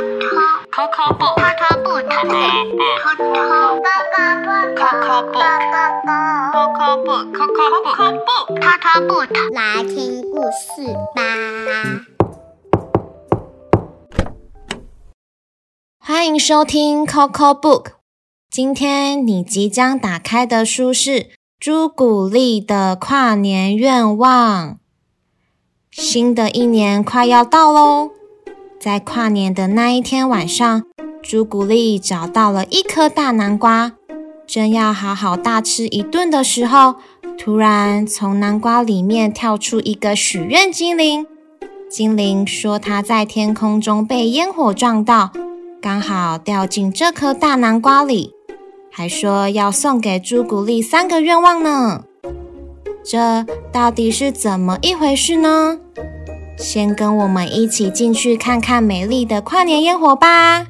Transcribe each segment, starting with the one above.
偷偷不偷偷不偷偷不偷偷不偷偷不偷偷不偷偷不偷偷来听故事吧。欢迎收听 Coco Book。今天你即将打开的书是朱古力的跨年愿望。新的一年快要到喽！在跨年的那一天晚上，朱古力找到了一颗大南瓜，正要好好大吃一顿的时候，突然从南瓜里面跳出一个许愿精灵。精灵说他在天空中被烟火撞到。刚好掉进这颗大南瓜里，还说要送给朱古力三个愿望呢。这到底是怎么一回事呢？先跟我们一起进去看看美丽的跨年烟火吧。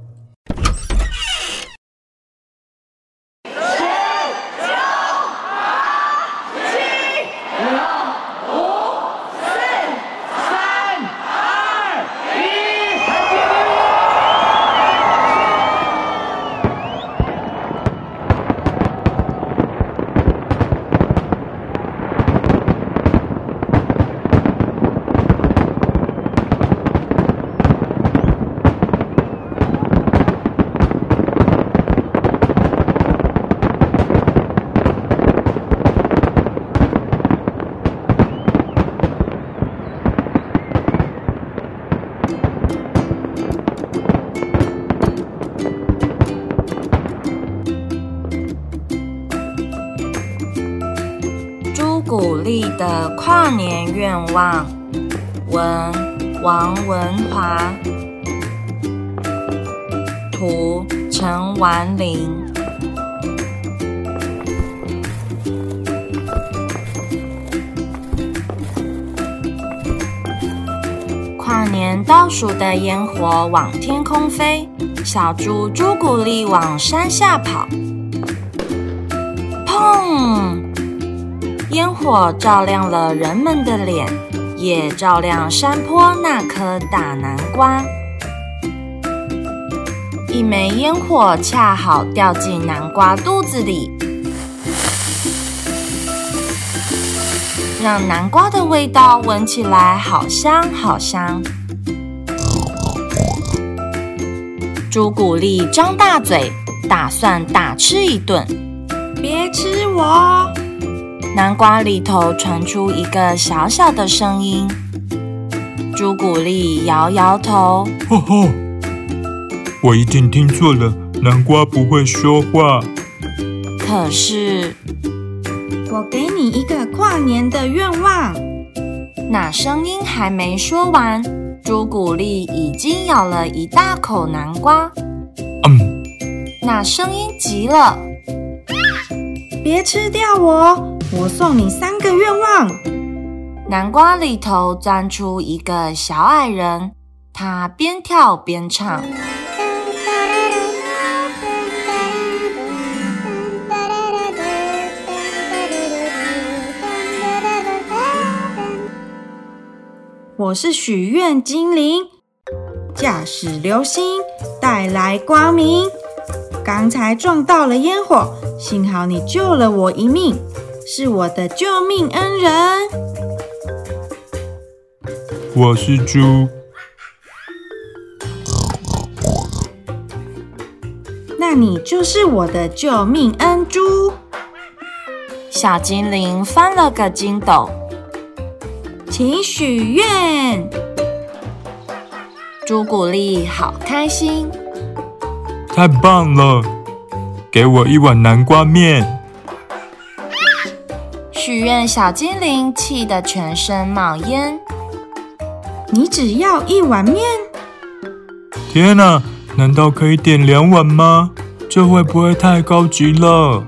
的跨年愿望，文王文华，图陈婉玲。跨年倒数的烟火往天空飞，小猪朱古力往山下跑，烟火照亮了人们的脸，也照亮山坡那颗大南瓜。一枚烟火恰好掉进南瓜肚子里，让南瓜的味道闻起来好香好香。朱古力张大嘴，打算大吃一顿。别吃我！南瓜里头传出一个小小的声音，朱古力摇摇头，吼吼，我一定听错了，南瓜不会说话。可是我给你一个跨年的愿望。那声音还没说完，朱古力已经咬了一大口南瓜。嗯，那声音急了，别吃掉我！我送你三个愿望。南瓜里头钻出一个小矮人，他边跳边唱。我是许愿精灵，驾驶流星带来光明。刚才撞到了烟火，幸好你救了我一命，是我的救命恩人。我是猪，那你就是我的救命恩猪。小精灵翻了个筋斗，请许愿。朱古力好开心。太棒了！给我一碗南瓜面。许愿小精灵气得全身冒烟。你只要一碗面？天哪，难道可以点两碗吗？这会不会太高级了？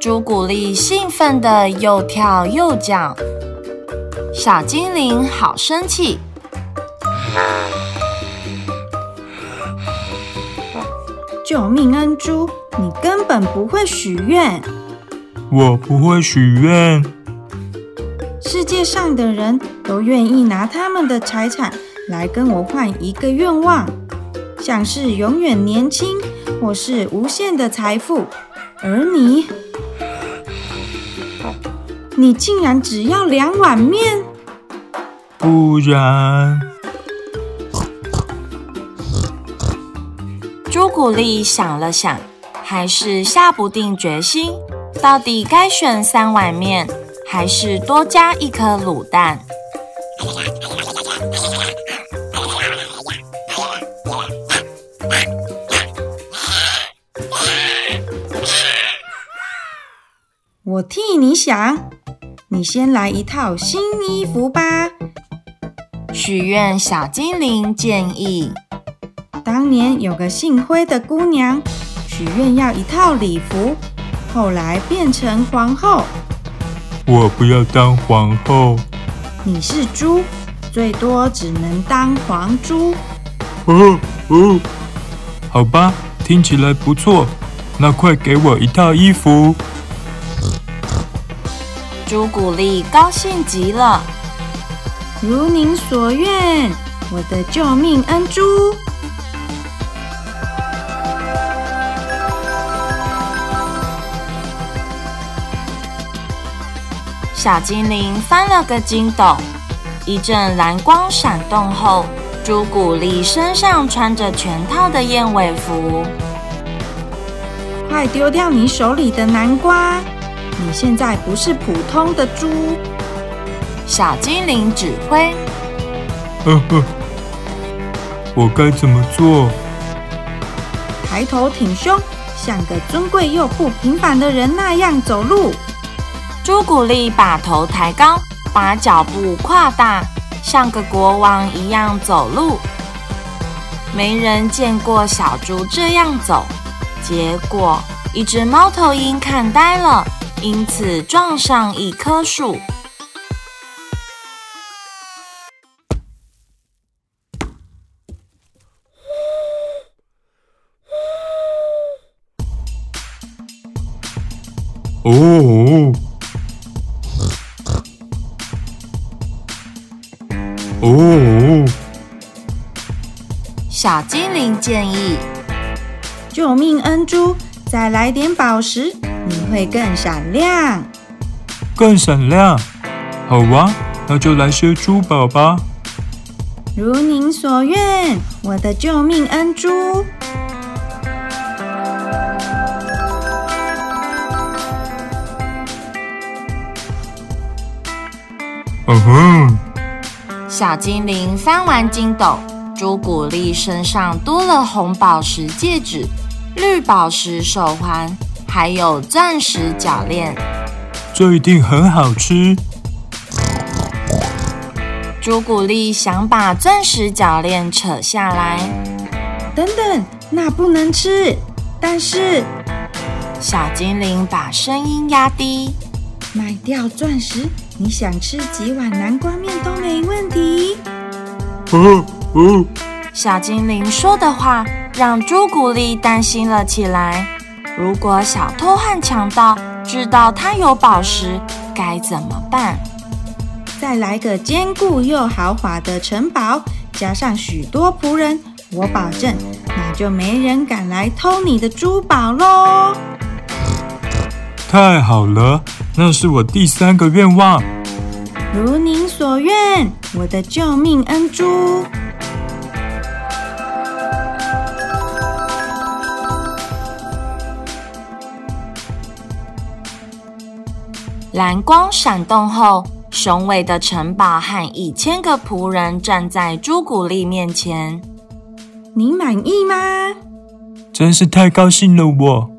朱古力兴奋的又跳又叫，小精灵好生气。救命恩珠，你根本不会许愿。我不会许愿。世界上的人都愿意拿他们的财产来跟我换一个愿望，像是永远年轻，或是无限的财富。而你，你竟然只要两碗面？不然，朱古力想了想，还是下不定决心，到底该选三碗面，还是多加一颗卤蛋？我替你想，你先来一套新衣服吧。许愿小精灵建议：当年有个姓灰的姑娘，许愿要一套礼服，后来变成皇后。我不要当皇后。你是猪，最多只能当皇猪。哦哦，好吧，听起来不错。那快给我一套衣服。朱古力高兴极了，如您所愿，我的救命恩珠。小精灵翻了个筋斗，一阵蓝光闪动后，朱古力身上穿着全套的燕尾服。快丢掉你手里的南瓜！你现在不是普通的猪。小精灵指挥。呵呵，我该怎么做？抬头挺胸，像个尊贵又不平凡的人那样走路。朱古力把头抬高，把脚步跨大，像个国王一样走路。没人见过小猪这样走，结果一只猫头鹰看呆了，因此撞上一棵树。哦哦，小精灵建议：救命恩珠，再来点宝石，你会更闪亮。更闪亮。好啊，那就来些珠宝吧。如您所愿，我的救命恩珠。嗯哼，小精灵翻完筋斗，朱古力身上多了红宝石戒指、绿宝石手环，还有钻石脚链。这一定很好吃。朱古力想把钻石脚链扯下来，等等，那不能吃。但是小精灵把声音压低。卖掉钻石，你想吃几碗南瓜面都没问题。哦哦，小精灵说的话让朱古力担心了起来。如果小偷和强盗知道他有宝石，该怎么办？再来个坚固又豪华的城堡，加上许多仆人，我保证，那就没人敢来偷你的珠宝喽。太好了，那是我第三个愿望。如您所愿，我的救命恩珠。蓝光闪动后，雄伟的城堡和一千个仆人站在朱古力面前。您满意吗？真是太高兴了，我。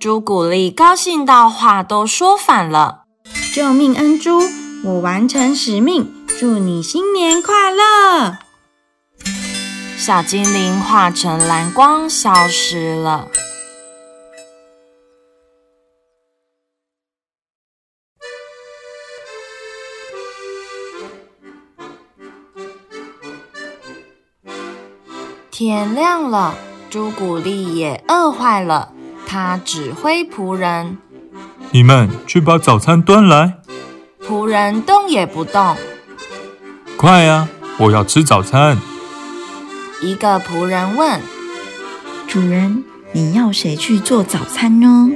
朱古力高兴到话都说反了。救命恩珠，我完成使命，祝你新年快乐！小精灵化成蓝光消失了。天亮了，朱古力也饿坏了。他指挥仆人，你们去把早餐端来。仆人动也不动。快呀，我要吃早餐。一个仆人问主人，你要谁去做早餐呢？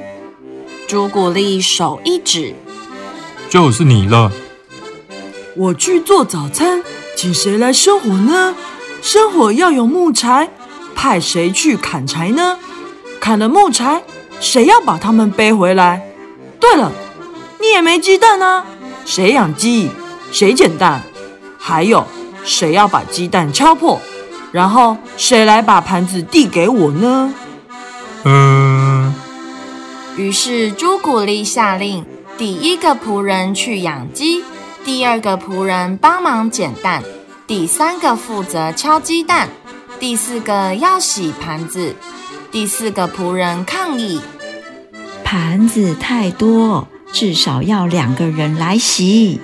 朱古力，手一指，就是你了。我去做早餐，请谁来生火呢？生火要有木柴，派谁去砍柴呢？砍了木柴，谁要把它们背回来？对了，你也没鸡蛋啊，谁养鸡？谁捡蛋？还有，谁要把鸡蛋敲破？然后谁来把盘子递给我呢？嗯，于是朱古力下令，第一个仆人去养鸡，第二个仆人帮忙捡蛋，第三个负责敲鸡蛋，第四个要洗盘子，第四个仆人抗议。盘子太多，至少要两个人来洗。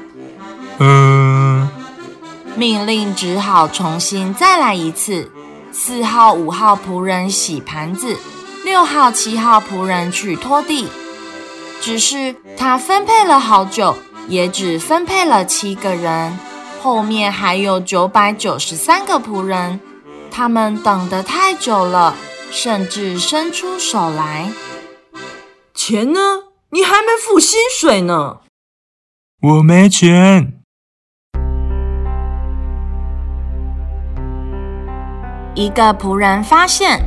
嗯，命令只好重新再来一次。四号、五号仆人洗盘子，六号、七号仆人去拖地。只是他分配了好久，也只分配了七个人。后面还有九百九十三个仆人，他们等得太久了，甚至伸出手来。钱呢？你还没付薪水呢。我没钱。一个仆人发现，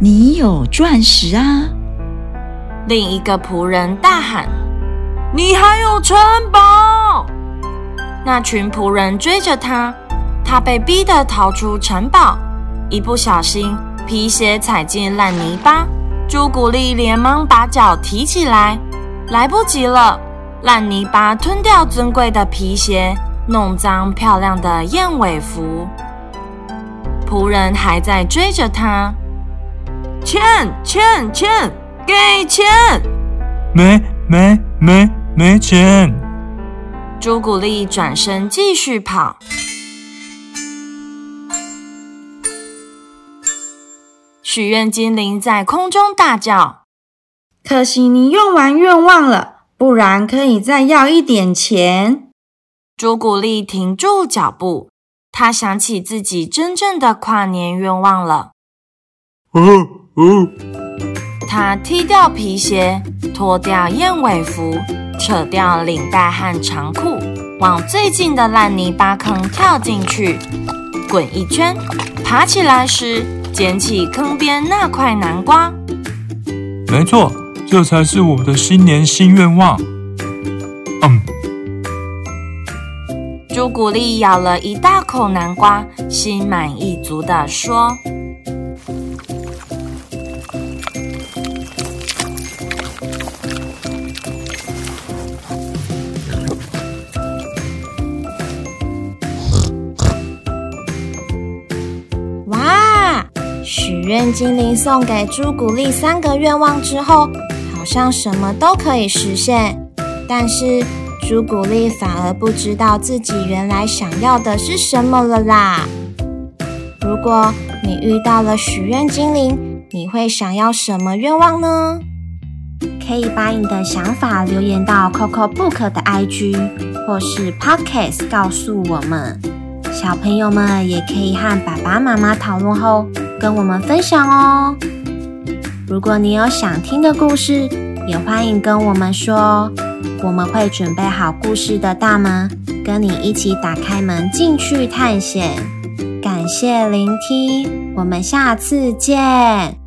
你有钻石啊！另一个仆人大喊：“你还有城堡！”那群仆人追着他，他被逼得逃出城堡，一不小心皮鞋踩进烂泥巴。朱古力连忙把脚提起来，来不及了，烂泥巴吞掉尊贵的皮鞋，弄脏漂亮的燕尾服。仆人还在追着他，钱钱钱，给钱！没没没没钱！朱古力转身继续跑。许愿精灵在空中大叫：“可惜你用完愿望了，不然可以再要一点钱。”朱古力停住脚步。他想起自己真正的跨年愿望了。嗯嗯！他踢掉皮鞋，脱掉燕尾服，扯掉领带和长裤，往最近的烂泥巴坑跳进去，滚一圈，爬起来时捡起坑边那块南瓜。没错，这才是我的新年新愿望。嗯。朱古力咬了一大口南瓜，心满意足地说：“许愿精灵送给朱古力三个愿望之后，好像什么都可以实现，但是……”朱古力反而不知道自己原来想要的是什么了啦！如果你遇到了许愿精灵，你会想要什么愿望呢？可以把你的想法留言到 Coco Book 的 IG 或是 Podcast 告诉我们。小朋友们也可以和爸爸妈妈讨论后跟我们分享哦。如果你有想听的故事，也欢迎跟我们说。我们会准备好故事的大门，跟你一起打开门进去探险。感谢聆听，我们下次见。